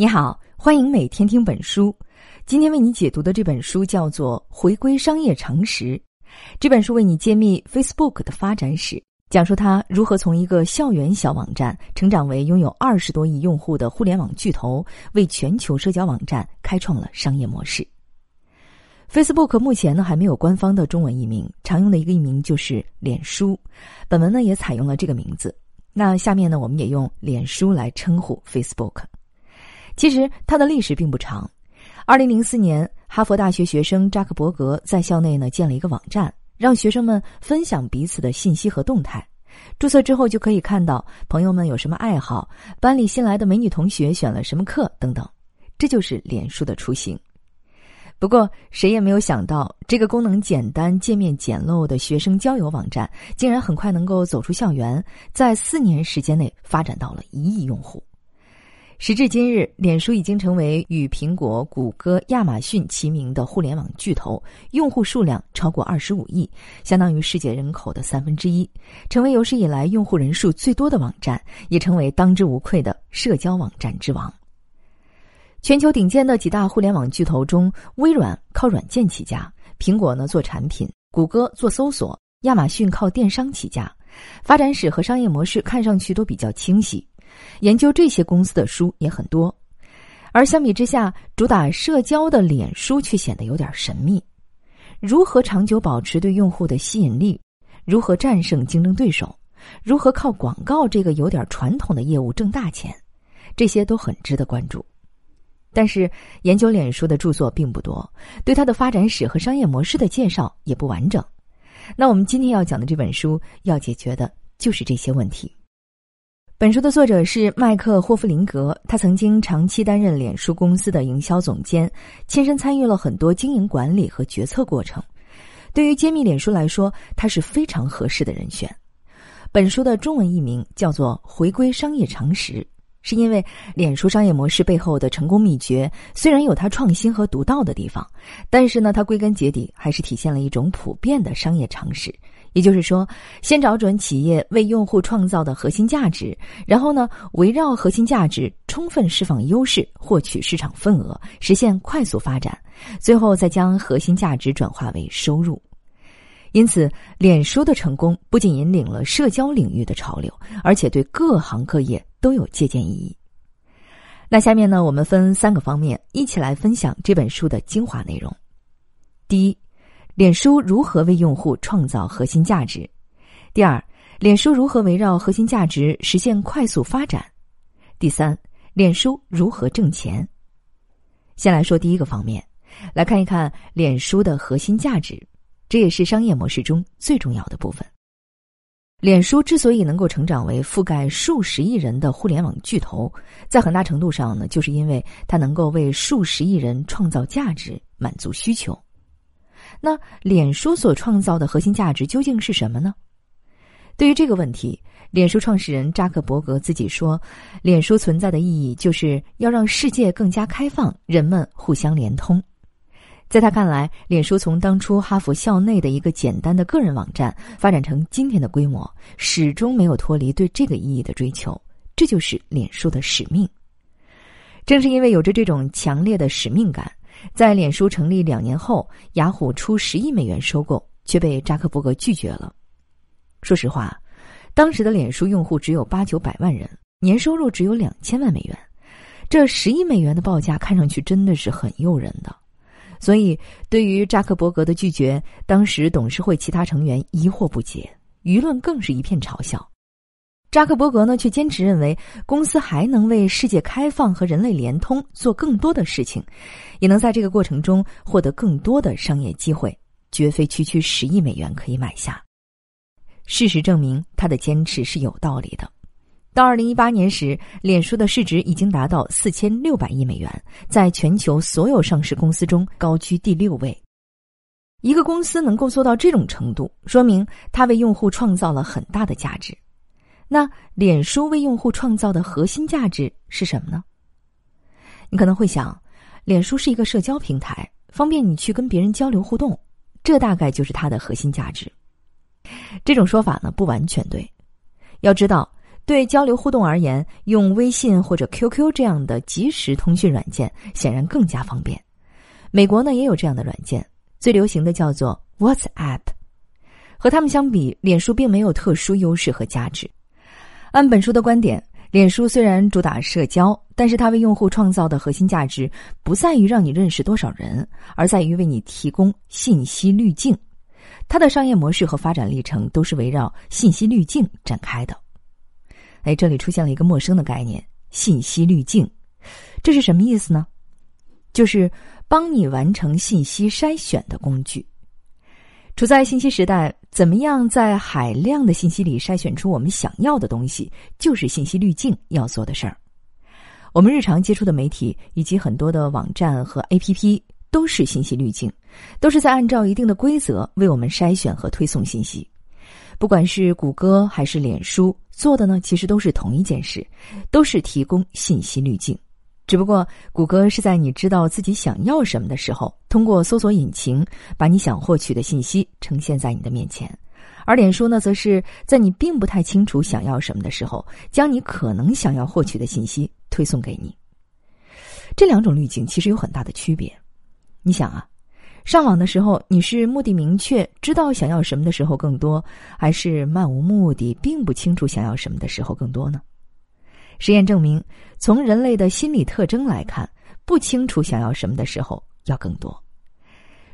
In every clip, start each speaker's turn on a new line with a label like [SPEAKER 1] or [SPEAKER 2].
[SPEAKER 1] 你好，欢迎每天听本书。今天为你解读的这本书叫做《回归商业常识》。这本书为你揭秘 Facebook 的发展史，讲述它如何从一个校园小网站成长为拥有二十多亿用户的互联网巨头，为全球社交网站开创了商业模式。Facebook 目前呢还没有官方的中文译名，常用的一个译名就是脸书。本文呢也采用了这个名字。那下面呢，我们也用脸书来称呼 Facebook。其实它的历史并不长。二零零四年，哈佛大学学生扎克伯格在校内呢建了一个网站，让学生们分享彼此的信息和动态。注册之后就可以看到朋友们有什么爱好，班里新来的美女同学选了什么课等等。这就是脸书的雏形。不过，谁也没有想到，这个功能简单、界面简陋的学生交友网站，竟然很快能够走出校园，在四年时间内发展到了一亿用户。时至今日，脸书已经成为与苹果、谷歌、亚马逊齐名的互联网巨头，用户数量超过二十五亿，相当于世界人口的三分之一，成为有史以来用户人数最多的网站，也成为当之无愧的社交网站之王。全球顶尖的几大互联网巨头中，微软靠软件起家，苹果呢做产品，谷歌做搜索，亚马逊靠电商起家，发展史和商业模式看上去都比较清晰。研究这些公司的书也很多，而相比之下，主打社交的脸书却显得有点神秘。如何长久保持对用户的吸引力？如何战胜竞争对手？如何靠广告这个有点传统的业务挣大钱？这些都很值得关注。但是，研究脸书的著作并不多，对它的发展史和商业模式的介绍也不完整。那我们今天要讲的这本书，要解决的就是这些问题。本书的作者是麦克霍夫林格，他曾经长期担任脸书公司的营销总监，亲身参与了很多经营管理和决策过程。对于揭秘脸书来说，他是非常合适的人选。本书的中文译名叫做《回归商业常识》，是因为脸书商业模式背后的成功秘诀虽然有它创新和独到的地方，但是呢，它归根结底还是体现了一种普遍的商业常识。也就是说，先找准企业为用户创造的核心价值，然后呢，围绕核心价值充分释放优势，获取市场份额，实现快速发展，最后再将核心价值转化为收入。因此，脸书的成功不仅引领了社交领域的潮流，而且对各行各业都有借鉴意义。那下面呢，我们分三个方面一起来分享这本书的精华内容。第一。脸书如何为用户创造核心价值？第二，脸书如何围绕核心价值实现快速发展？第三，脸书如何挣钱？先来说第一个方面，来看一看脸书的核心价值，这也是商业模式中最重要的部分。脸书之所以能够成长为覆盖数十亿人的互联网巨头，在很大程度上呢，就是因为它能够为数十亿人创造价值，满足需求。那脸书所创造的核心价值究竟是什么呢？对于这个问题，脸书创始人扎克伯格自己说：“脸书存在的意义就是要让世界更加开放，人们互相连通。”在他看来，脸书从当初哈佛校内的一个简单的个人网站，发展成今天的规模，始终没有脱离对这个意义的追求。这就是脸书的使命。正是因为有着这种强烈的使命感。在脸书成立两年后，雅虎出十亿美元收购，却被扎克伯格拒绝了。说实话，当时的脸书用户只有八九百万人，年收入只有两千万美元，这十亿美元的报价看上去真的是很诱人的。所以，对于扎克伯格的拒绝，当时董事会其他成员疑惑不解，舆论更是一片嘲笑。扎克伯格呢，却坚持认为公司还能为世界开放和人类联通做更多的事情，也能在这个过程中获得更多的商业机会，绝非区区十亿美元可以买下。事实证明，他的坚持是有道理的。到二零一八年时，脸书的市值已经达到四千六百亿美元，在全球所有上市公司中高居第六位。一个公司能够做到这种程度，说明它为用户创造了很大的价值。那脸书为用户创造的核心价值是什么呢？你可能会想，脸书是一个社交平台，方便你去跟别人交流互动，这大概就是它的核心价值。这种说法呢不完全对。要知道，对交流互动而言，用微信或者 QQ 这样的即时通讯软件显然更加方便。美国呢也有这样的软件，最流行的叫做 WhatsApp。和他们相比，脸书并没有特殊优势和价值。按本书的观点，脸书虽然主打社交，但是它为用户创造的核心价值不在于让你认识多少人，而在于为你提供信息滤镜。它的商业模式和发展历程都是围绕信息滤镜展开的。哎，这里出现了一个陌生的概念——信息滤镜，这是什么意思呢？就是帮你完成信息筛选的工具。处在信息时代，怎么样在海量的信息里筛选出我们想要的东西，就是信息滤镜要做的事儿。我们日常接触的媒体以及很多的网站和 APP 都是信息滤镜，都是在按照一定的规则为我们筛选和推送信息。不管是谷歌还是脸书做的呢，其实都是同一件事，都是提供信息滤镜。只不过，谷歌是在你知道自己想要什么的时候，通过搜索引擎把你想获取的信息呈现在你的面前；而脸书呢，则是在你并不太清楚想要什么的时候，将你可能想要获取的信息推送给你。这两种滤镜其实有很大的区别。你想啊，上网的时候你是目的明确，知道想要什么的时候更多，还是漫无目的，并不清楚想要什么的时候更多呢？实验证明，从人类的心理特征来看，不清楚想要什么的时候要更多。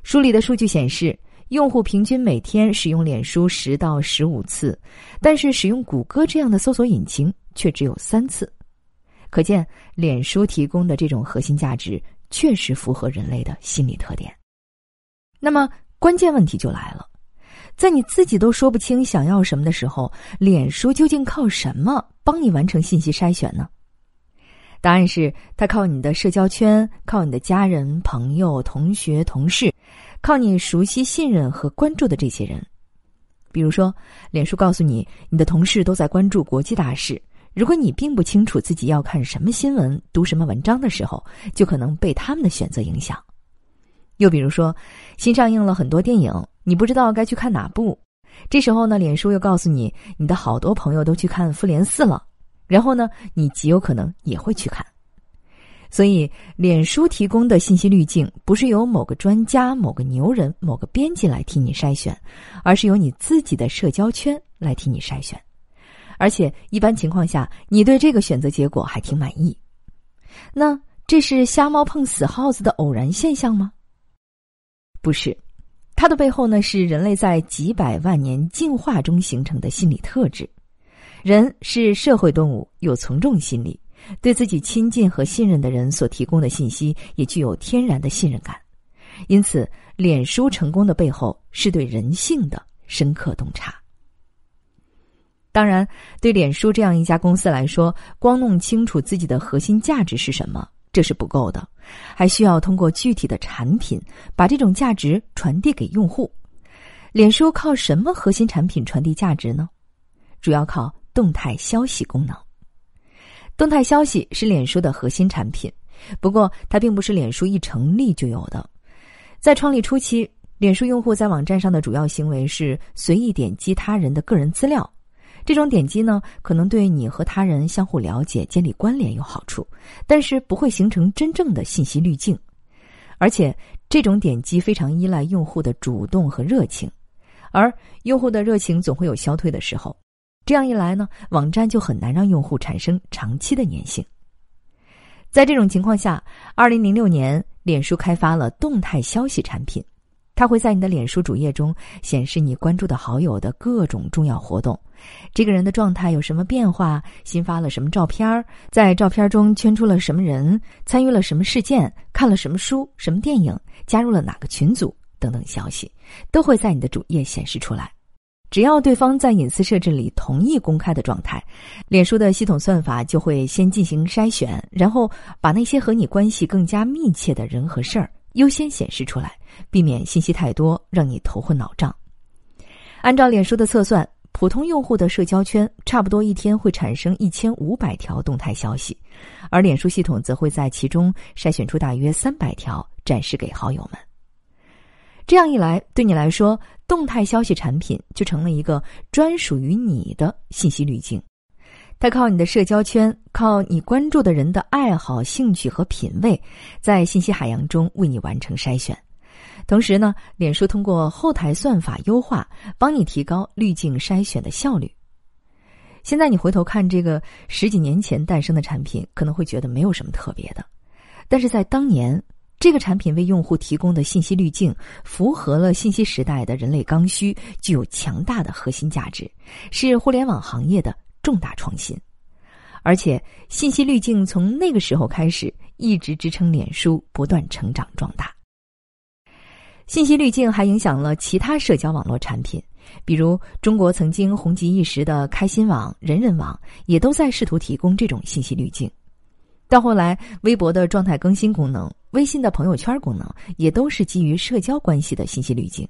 [SPEAKER 1] 书里的数据显示，用户平均每天使用脸书十到十五次，但是使用谷歌这样的搜索引擎却只有三次。可见，脸书提供的这种核心价值确实符合人类的心理特点。那么，关键问题就来了。在你自己都说不清想要什么的时候，脸书究竟靠什么帮你完成信息筛选呢？答案是，它靠你的社交圈，靠你的家人、朋友、同学、同事，靠你熟悉、信任和关注的这些人。比如说，脸书告诉你，你的同事都在关注国际大事，如果你并不清楚自己要看什么新闻、读什么文章的时候，就可能被他们的选择影响。又比如说，新上映了很多电影。你不知道该去看哪部，这时候呢，脸书又告诉你，你的好多朋友都去看《复联四》了，然后呢，你极有可能也会去看。所以，脸书提供的信息滤镜不是由某个专家、某个牛人、某个编辑来替你筛选，而是由你自己的社交圈来替你筛选。而且，一般情况下，你对这个选择结果还挺满意。那这是瞎猫碰死耗子的偶然现象吗？不是。它的背后呢，是人类在几百万年进化中形成的心理特质。人是社会动物，有从众心理，对自己亲近和信任的人所提供的信息也具有天然的信任感。因此，脸书成功的背后是对人性的深刻洞察。当然，对脸书这样一家公司来说，光弄清楚自己的核心价值是什么。这是不够的，还需要通过具体的产品把这种价值传递给用户。脸书靠什么核心产品传递价值呢？主要靠动态消息功能。动态消息是脸书的核心产品，不过它并不是脸书一成立就有的。在创立初期，脸书用户在网站上的主要行为是随意点击他人的个人资料。这种点击呢，可能对你和他人相互了解、建立关联有好处，但是不会形成真正的信息滤镜。而且，这种点击非常依赖用户的主动和热情，而用户的热情总会有消退的时候。这样一来呢，网站就很难让用户产生长期的粘性。在这种情况下，二零零六年，脸书开发了动态消息产品。它会在你的脸书主页中显示你关注的好友的各种重要活动，这个人的状态有什么变化，新发了什么照片，在照片中圈出了什么人，参与了什么事件，看了什么书、什么电影，加入了哪个群组等等消息，都会在你的主页显示出来。只要对方在隐私设置里同意公开的状态，脸书的系统算法就会先进行筛选，然后把那些和你关系更加密切的人和事儿。优先显示出来，避免信息太多让你头昏脑胀。按照脸书的测算，普通用户的社交圈差不多一天会产生一千五百条动态消息，而脸书系统则会在其中筛选出大约三百条展示给好友们。这样一来，对你来说，动态消息产品就成了一个专属于你的信息滤镜。它靠你的社交圈，靠你关注的人的爱好、兴趣和品味，在信息海洋中为你完成筛选。同时呢，脸书通过后台算法优化，帮你提高滤镜筛选的效率。现在你回头看这个十几年前诞生的产品，可能会觉得没有什么特别的，但是在当年，这个产品为用户提供的信息滤镜符合了信息时代的人类刚需，具有强大的核心价值，是互联网行业的重大创新。而且，信息滤镜从那个时候开始，一直支撑脸书不断成长壮大。信息滤镜还影响了其他社交网络产品，比如中国曾经红极一时的开心网、人人网，也都在试图提供这种信息滤镜。到后来，微博的状态更新功能、微信的朋友圈功能，也都是基于社交关系的信息滤镜。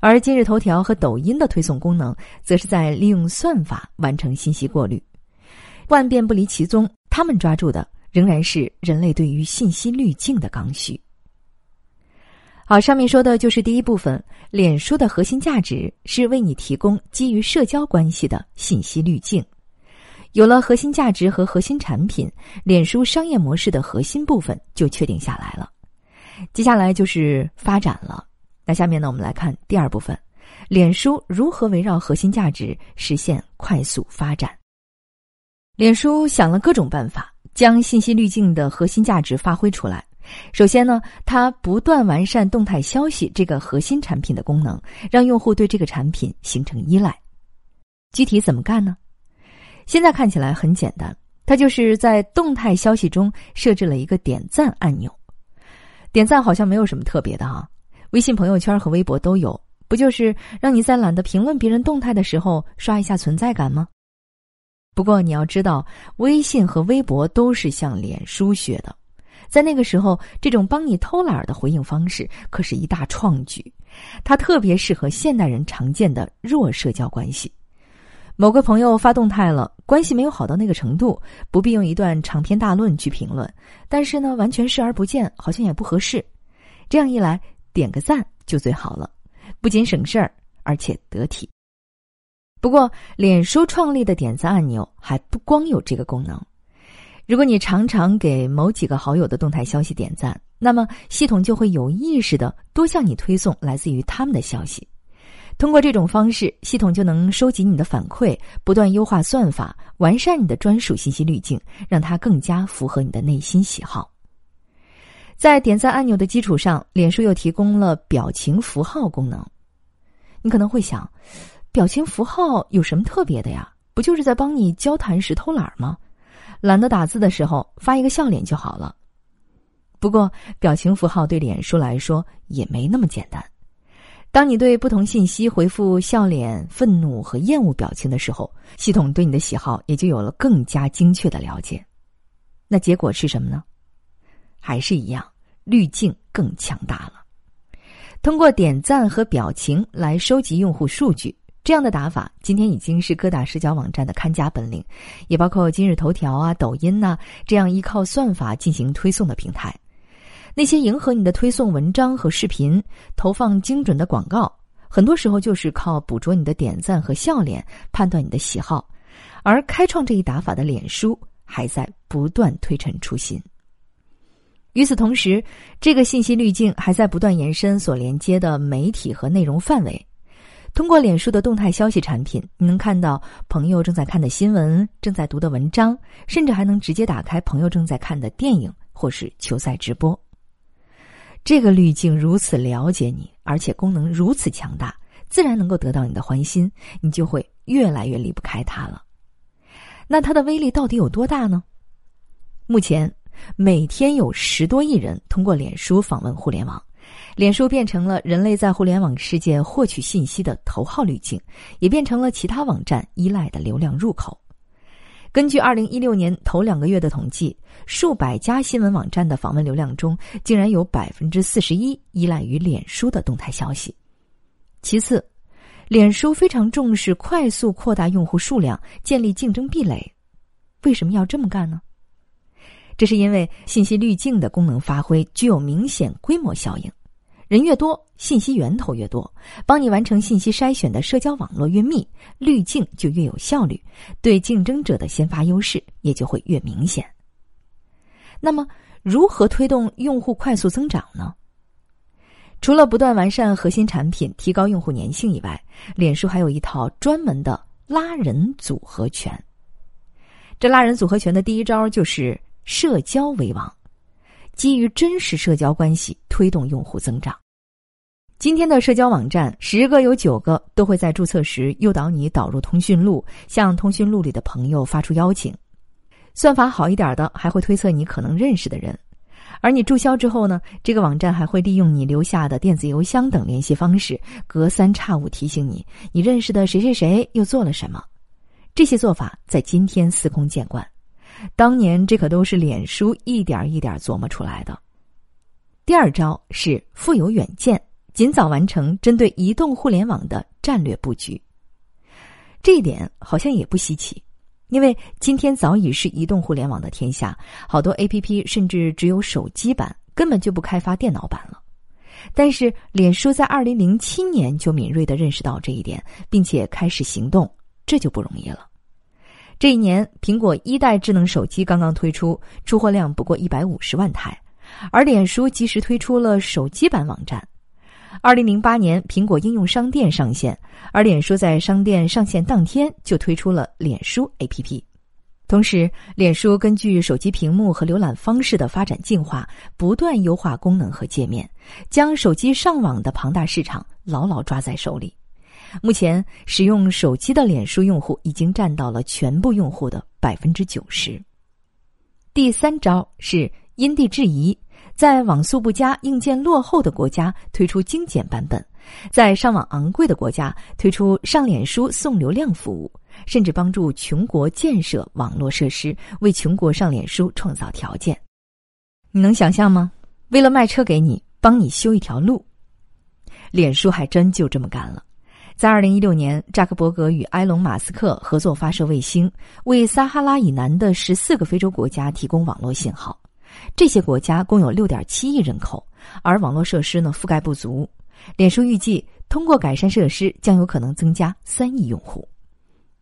[SPEAKER 1] 而今日头条和抖音的推送功能，则是在利用算法完成信息过滤。万变不离其宗，他们抓住的仍然是人类对于信息滤镜的刚需。好，上面说的就是第一部分。脸书的核心价值是为你提供基于社交关系的信息滤镜。有了核心价值和核心产品，脸书商业模式的核心部分就确定下来了。接下来就是发展了。那下面呢，我们来看第二部分：脸书如何围绕核心价值实现快速发展。脸书想了各种办法，将信息滤镜的核心价值发挥出来。首先呢，它不断完善动态消息这个核心产品的功能，让用户对这个产品形成依赖。具体怎么干呢？现在看起来很简单，它就是在动态消息中设置了一个点赞按钮。点赞好像没有什么特别的哈，微信朋友圈和微博都有，不就是让你在懒得评论别人动态的时候刷一下存在感吗？不过你要知道，微信和微博都是向脸书学的。在那个时候，这种帮你偷懒的回应方式可是一大创举，它特别适合现代人常见的弱社交关系。某个朋友发动态了，关系没有好到那个程度，不必用一段长篇大论去评论，但是呢，完全视而不见，好像也不合适。这样一来，点个赞就最好了，不仅省事儿，而且得体。不过，脸书创立的点赞按钮还不光有这个功能。如果你常常给某几个好友的动态消息点赞，那么系统就会有意识的多向你推送来自于他们的消息。通过这种方式，系统就能收集你的反馈，不断优化算法，完善你的专属信息滤镜，让它更加符合你的内心喜好。在点赞按钮的基础上，脸书又提供了表情符号功能。你可能会想，表情符号有什么特别的呀？不就是在帮你交谈时偷懒吗？懒得打字的时候，发一个笑脸就好了。不过，表情符号对脸书来说也没那么简单。当你对不同信息回复笑脸、愤怒和厌恶表情的时候，系统对你的喜好也就有了更加精确的了解。那结果是什么呢？还是一样，滤镜更强大了。通过点赞和表情来收集用户数据。这样的打法，今天已经是各大社交网站的看家本领，也包括今日头条啊、抖音呐这样依靠算法进行推送的平台。那些迎合你的推送文章和视频，投放精准的广告，很多时候就是靠捕捉你的点赞和笑脸，判断你的喜好。而开创这一打法的脸书，还在不断推陈出新。与此同时，这个信息滤镜还在不断延伸所连接的媒体和内容范围。通过脸书的动态消息产品，你能看到朋友正在看的新闻、正在读的文章，甚至还能直接打开朋友正在看的电影或是球赛直播。这个滤镜如此了解你，而且功能如此强大，自然能够得到你的欢心，你就会越来越离不开它了。那它的威力到底有多大呢？目前，每天有十多亿人通过脸书访问互联网。脸书变成了人类在互联网世界获取信息的头号滤镜，也变成了其他网站依赖的流量入口。根据二零一六年头两个月的统计，数百家新闻网站的访问流量中，竟然有百分之四十一依赖于脸书的动态消息。其次，脸书非常重视快速扩大用户数量，建立竞争壁垒。为什么要这么干呢？这是因为信息滤镜的功能发挥具有明显规模效应。人越多，信息源头越多，帮你完成信息筛选的社交网络越密，滤镜就越有效率，对竞争者的先发优势也就会越明显。那么，如何推动用户快速增长呢？除了不断完善核心产品、提高用户粘性以外，脸书还有一套专门的拉人组合拳。这拉人组合拳的第一招就是社交为王。基于真实社交关系推动用户增长。今天的社交网站，十个有九个都会在注册时诱导你导入通讯录，向通讯录里的朋友发出邀请。算法好一点的，还会推测你可能认识的人。而你注销之后呢，这个网站还会利用你留下的电子邮箱等联系方式，隔三差五提醒你你认识的谁谁谁又做了什么。这些做法在今天司空见惯。当年这可都是脸书一点一点琢磨出来的。第二招是富有远见，尽早完成针对移动互联网的战略布局。这一点好像也不稀奇，因为今天早已是移动互联网的天下，好多 A P P 甚至只有手机版，根本就不开发电脑版了。但是脸书在二零零七年就敏锐的认识到这一点，并且开始行动，这就不容易了。这一年，苹果一代智能手机刚刚推出，出货量不过一百五十万台，而脸书及时推出了手机版网站。二零零八年，苹果应用商店上线，而脸书在商店上线当天就推出了脸书 APP。同时，脸书根据手机屏幕和浏览方式的发展进化，不断优化功能和界面，将手机上网的庞大市场牢牢抓在手里。目前使用手机的脸书用户已经占到了全部用户的百分之九十。第三招是因地制宜，在网速不佳、硬件落后的国家推出精简版本，在上网昂贵的国家推出上脸书送流量服务，甚至帮助穷国建设网络设施，为穷国上脸书创造条件。你能想象吗？为了卖车给你，帮你修一条路，脸书还真就这么干了。在二零一六年，扎克伯格与埃隆·马斯克合作发射卫星，为撒哈拉以南的十四个非洲国家提供网络信号。这些国家共有六点七亿人口，而网络设施呢覆盖不足。脸书预计，通过改善设施，将有可能增加三亿用户。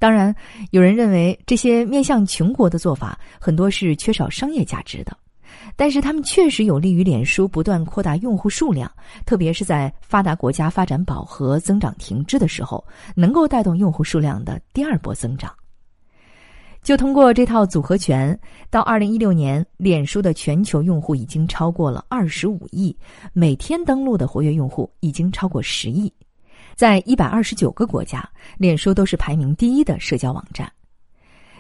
[SPEAKER 1] 当然，有人认为这些面向穷国的做法很多是缺少商业价值的。但是，他们确实有利于脸书不断扩大用户数量，特别是在发达国家发展饱和、增长停滞的时候，能够带动用户数量的第二波增长。就通过这套组合拳，到二零一六年，脸书的全球用户已经超过了二十五亿，每天登录的活跃用户已经超过十亿，在一百二十九个国家，脸书都是排名第一的社交网站。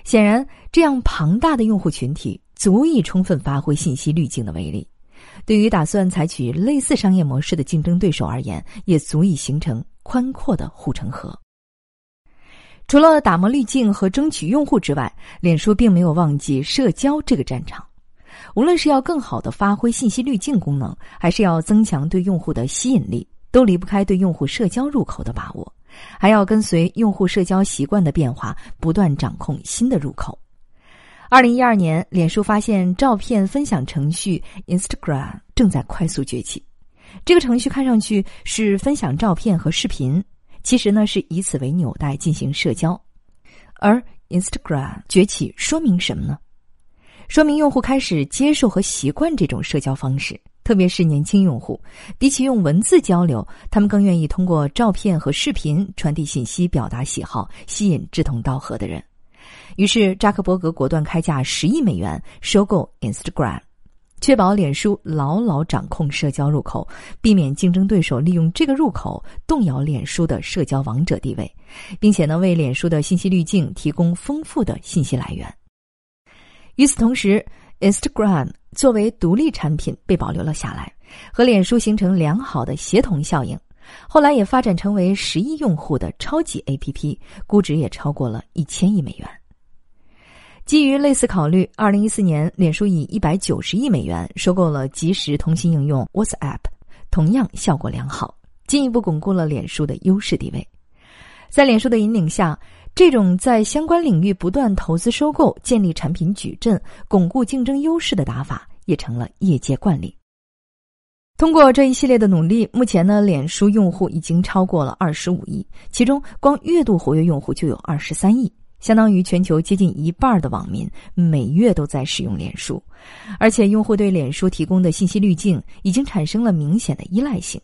[SPEAKER 1] 显然，这样庞大的用户群体。足以充分发挥信息滤镜的威力，对于打算采取类似商业模式的竞争对手而言，也足以形成宽阔的护城河。除了打磨滤镜和争取用户之外，脸书并没有忘记社交这个战场。无论是要更好的发挥信息滤镜功能，还是要增强对用户的吸引力，都离不开对用户社交入口的把握，还要跟随用户社交习惯的变化，不断掌控新的入口。二零一二年，脸书发现照片分享程序 Instagram 正在快速崛起。这个程序看上去是分享照片和视频，其实呢是以此为纽带进行社交。而 Instagram 崛起说明什么呢？说明用户开始接受和习惯这种社交方式，特别是年轻用户，比起用文字交流，他们更愿意通过照片和视频传递信息、表达喜好，吸引志同道合的人。于是，扎克伯格果断开价十亿美元收购 Instagram，确保脸书牢牢掌控社交入口，避免竞争对手利用这个入口动摇脸书的社交王者地位，并且呢，为脸书的信息滤镜提供丰富的信息来源。与此同时，Instagram 作为独立产品被保留了下来，和脸书形成良好的协同效应。后来也发展成为十亿用户的超级 APP，估值也超过了一千亿美元。基于类似考虑，二零一四年，脸书以一百九十亿美元收购了即时通信应用 WhatsApp，同样效果良好，进一步巩固了脸书的优势地位。在脸书的引领下，这种在相关领域不断投资收购、建立产品矩阵、巩固竞争优势的打法，也成了业界惯例。通过这一系列的努力，目前呢，脸书用户已经超过了二十五亿，其中光月度活跃用户就有二十三亿，相当于全球接近一半的网民每月都在使用脸书，而且用户对脸书提供的信息滤镜已经产生了明显的依赖性。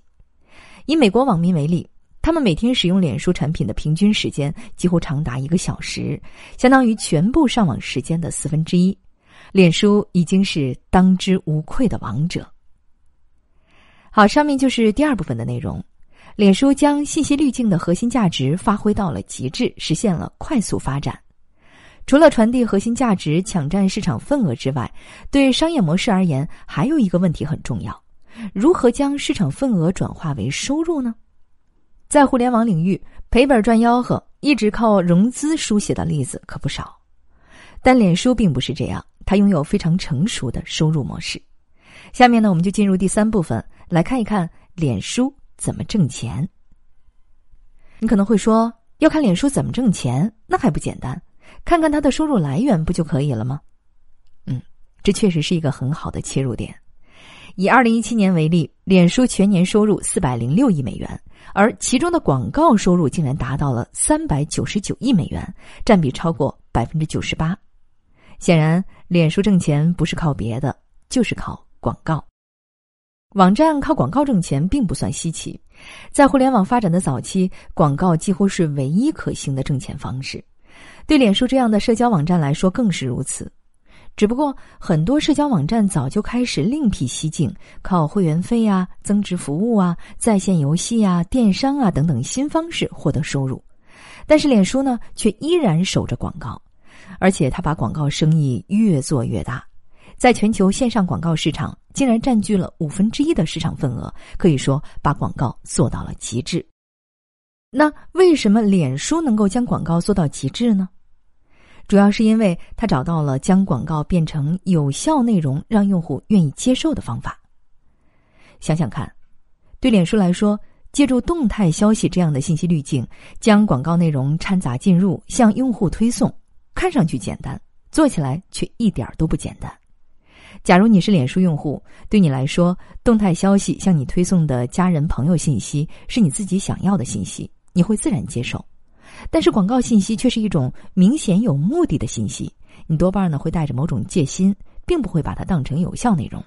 [SPEAKER 1] 以美国网民为例，他们每天使用脸书产品的平均时间几乎长达一个小时，相当于全部上网时间的四分之一。脸书已经是当之无愧的王者。好，上面就是第二部分的内容。脸书将信息滤镜的核心价值发挥到了极致，实现了快速发展。除了传递核心价值、抢占市场份额之外，对商业模式而言，还有一个问题很重要：如何将市场份额转化为收入呢？在互联网领域，赔本赚吆喝、一直靠融资书写的例子可不少，但脸书并不是这样，它拥有非常成熟的收入模式。下面呢，我们就进入第三部分。来看一看脸书怎么挣钱。你可能会说，要看脸书怎么挣钱，那还不简单？看看它的收入来源不就可以了吗？嗯，这确实是一个很好的切入点。以二零一七年为例，脸书全年收入四百零六亿美元，而其中的广告收入竟然达到了三百九十九亿美元，占比超过百分之九十八。显然，脸书挣钱不是靠别的，就是靠广告。网站靠广告挣钱并不算稀奇，在互联网发展的早期，广告几乎是唯一可行的挣钱方式。对脸书这样的社交网站来说更是如此。只不过，很多社交网站早就开始另辟蹊径，靠会员费啊、增值服务啊、在线游戏啊、电商啊等等新方式获得收入。但是，脸书呢，却依然守着广告，而且他把广告生意越做越大。在全球线上广告市场，竟然占据了五分之一的市场份额，可以说把广告做到了极致。那为什么脸书能够将广告做到极致呢？主要是因为他找到了将广告变成有效内容，让用户愿意接受的方法。想想看，对脸书来说，借助动态消息这样的信息滤镜，将广告内容掺杂进入，向用户推送，看上去简单，做起来却一点都不简单。假如你是脸书用户，对你来说，动态消息向你推送的家人朋友信息是你自己想要的信息，你会自然接受。但是广告信息却是一种明显有目的的信息，你多半呢会带着某种戒心，并不会把它当成有效内容。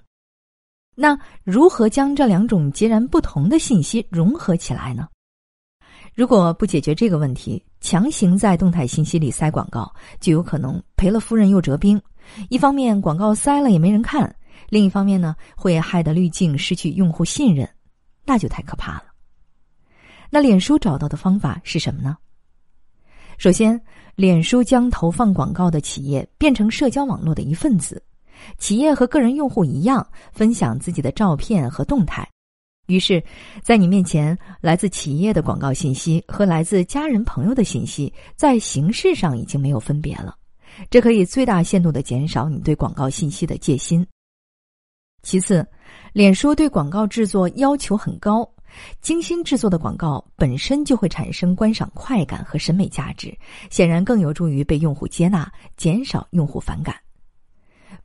[SPEAKER 1] 那如何将这两种截然不同的信息融合起来呢？如果不解决这个问题，强行在动态信息里塞广告，就有可能赔了夫人又折兵。一方面广告塞了也没人看，另一方面呢会害得滤镜失去用户信任，那就太可怕了。那脸书找到的方法是什么呢？首先，脸书将投放广告的企业变成社交网络的一份子，企业和个人用户一样分享自己的照片和动态，于是，在你面前，来自企业的广告信息和来自家人朋友的信息在形式上已经没有分别了。这可以最大限度的减少你对广告信息的戒心。其次，脸书对广告制作要求很高，精心制作的广告本身就会产生观赏快感和审美价值，显然更有助于被用户接纳，减少用户反感。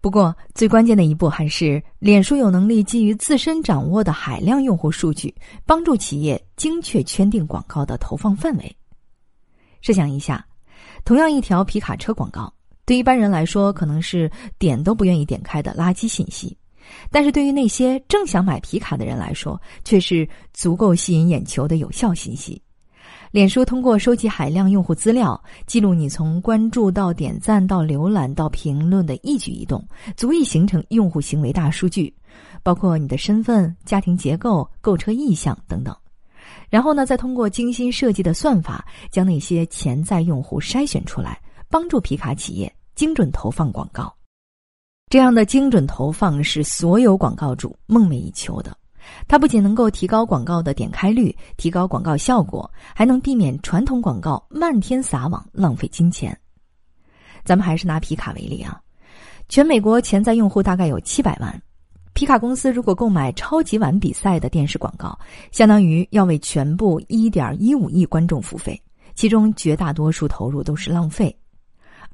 [SPEAKER 1] 不过，最关键的一步还是脸书有能力基于自身掌握的海量用户数据，帮助企业精确圈定广告的投放范围。设想一下，同样一条皮卡车广告。对一般人来说，可能是点都不愿意点开的垃圾信息；但是对于那些正想买皮卡的人来说，却是足够吸引眼球的有效信息。脸书通过收集海量用户资料，记录你从关注到点赞到浏览到评论的一举一动，足以形成用户行为大数据，包括你的身份、家庭结构、购车意向等等。然后呢，再通过精心设计的算法，将那些潜在用户筛选出来。帮助皮卡企业精准投放广告，这样的精准投放是所有广告主梦寐以求的。它不仅能够提高广告的点开率，提高广告效果，还能避免传统广告漫天撒网，浪费金钱。咱们还是拿皮卡为例啊，全美国潜在用户大概有七百万。皮卡公司如果购买超级碗比赛的电视广告，相当于要为全部一点一五亿观众付费，其中绝大多数投入都是浪费。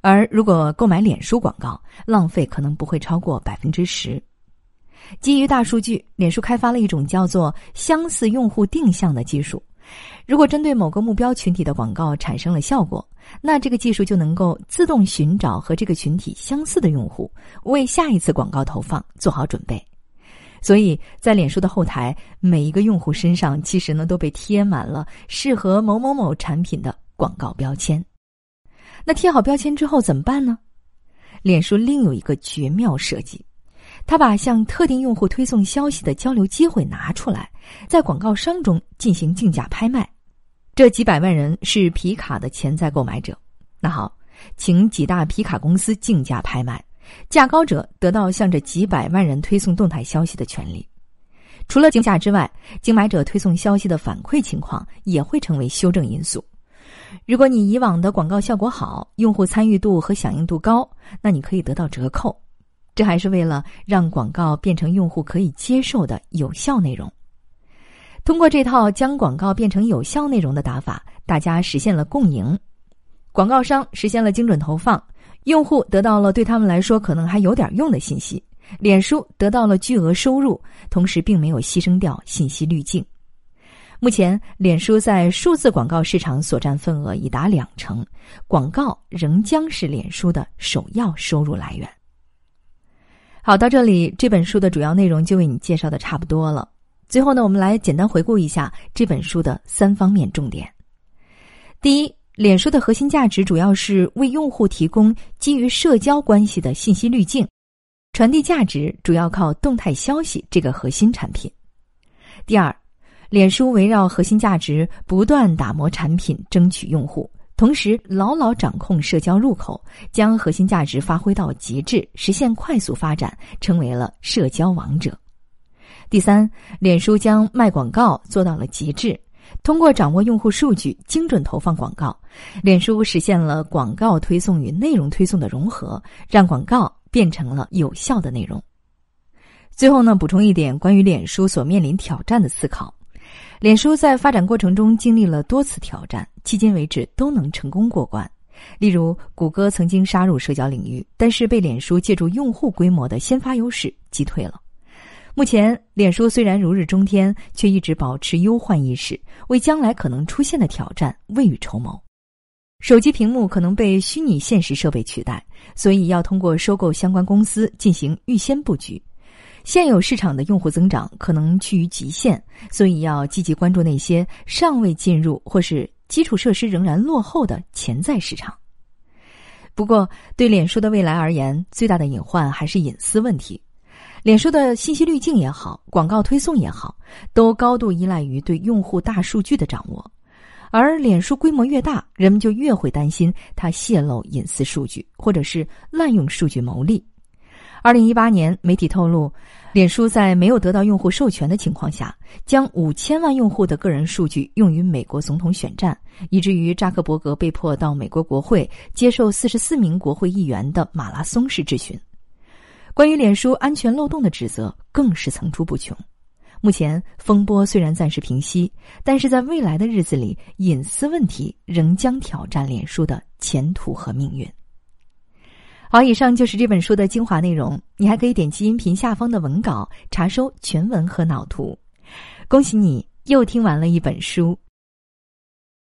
[SPEAKER 1] 而如果购买脸书广告，浪费可能不会超过百分之十。基于大数据，脸书开发了一种叫做“相似用户定向”的技术。如果针对某个目标群体的广告产生了效果，那这个技术就能够自动寻找和这个群体相似的用户，为下一次广告投放做好准备。所以在脸书的后台，每一个用户身上其实呢都被贴满了适合某某某产品的广告标签。那贴好标签之后怎么办呢？脸书另有一个绝妙设计，他把向特定用户推送消息的交流机会拿出来，在广告商中进行竞价拍卖。这几百万人是皮卡的潜在购买者。那好，请几大皮卡公司竞价拍卖，价高者得到向这几百万人推送动态消息的权利。除了竞价之外，竞买者推送消息的反馈情况也会成为修正因素。如果你以往的广告效果好，用户参与度和响应度高，那你可以得到折扣。这还是为了让广告变成用户可以接受的有效内容。通过这套将广告变成有效内容的打法，大家实现了共赢：广告商实现了精准投放，用户得到了对他们来说可能还有点用的信息，脸书得到了巨额收入，同时并没有牺牲掉信息滤镜。目前，脸书在数字广告市场所占份额已达两成，广告仍将是脸书的首要收入来源。好，到这里，这本书的主要内容就为你介绍的差不多了。最后呢，我们来简单回顾一下这本书的三方面重点。第一，脸书的核心价值主要是为用户提供基于社交关系的信息滤镜，传递价值主要靠动态消息这个核心产品。第二。脸书围绕核心价值不断打磨产品，争取用户，同时牢牢掌控社交入口，将核心价值发挥到极致，实现快速发展，成为了社交王者。第三，脸书将卖广告做到了极致，通过掌握用户数据，精准投放广告，脸书实现了广告推送与内容推送的融合，让广告变成了有效的内容。最后呢，补充一点关于脸书所面临挑战的思考。脸书在发展过程中经历了多次挑战，迄今为止都能成功过关。例如，谷歌曾经杀入社交领域，但是被脸书借助用户规模的先发优势击退了。目前，脸书虽然如日中天，却一直保持忧患意识，为将来可能出现的挑战未雨绸缪。手机屏幕可能被虚拟现实设备取代，所以要通过收购相关公司进行预先布局。现有市场的用户增长可能趋于极限，所以要积极关注那些尚未进入或是基础设施仍然落后的潜在市场。不过，对脸书的未来而言，最大的隐患还是隐私问题。脸书的信息滤镜也好，广告推送也好，都高度依赖于对用户大数据的掌握。而脸书规模越大，人们就越会担心它泄露隐私数据，或者是滥用数据牟利。二零一八年，媒体透露，脸书在没有得到用户授权的情况下，将五千万用户的个人数据用于美国总统选战，以至于扎克伯格被迫到美国国会接受四十四名国会议员的马拉松式质询。关于脸书安全漏洞的指责更是层出不穷。目前风波虽然暂时平息，但是在未来的日子里，隐私问题仍将挑战脸书的前途和命运。好，以上就是这本书的精华内容。你还可以点击音频下方的文稿查收全文和脑图。恭喜你又听完了一本书。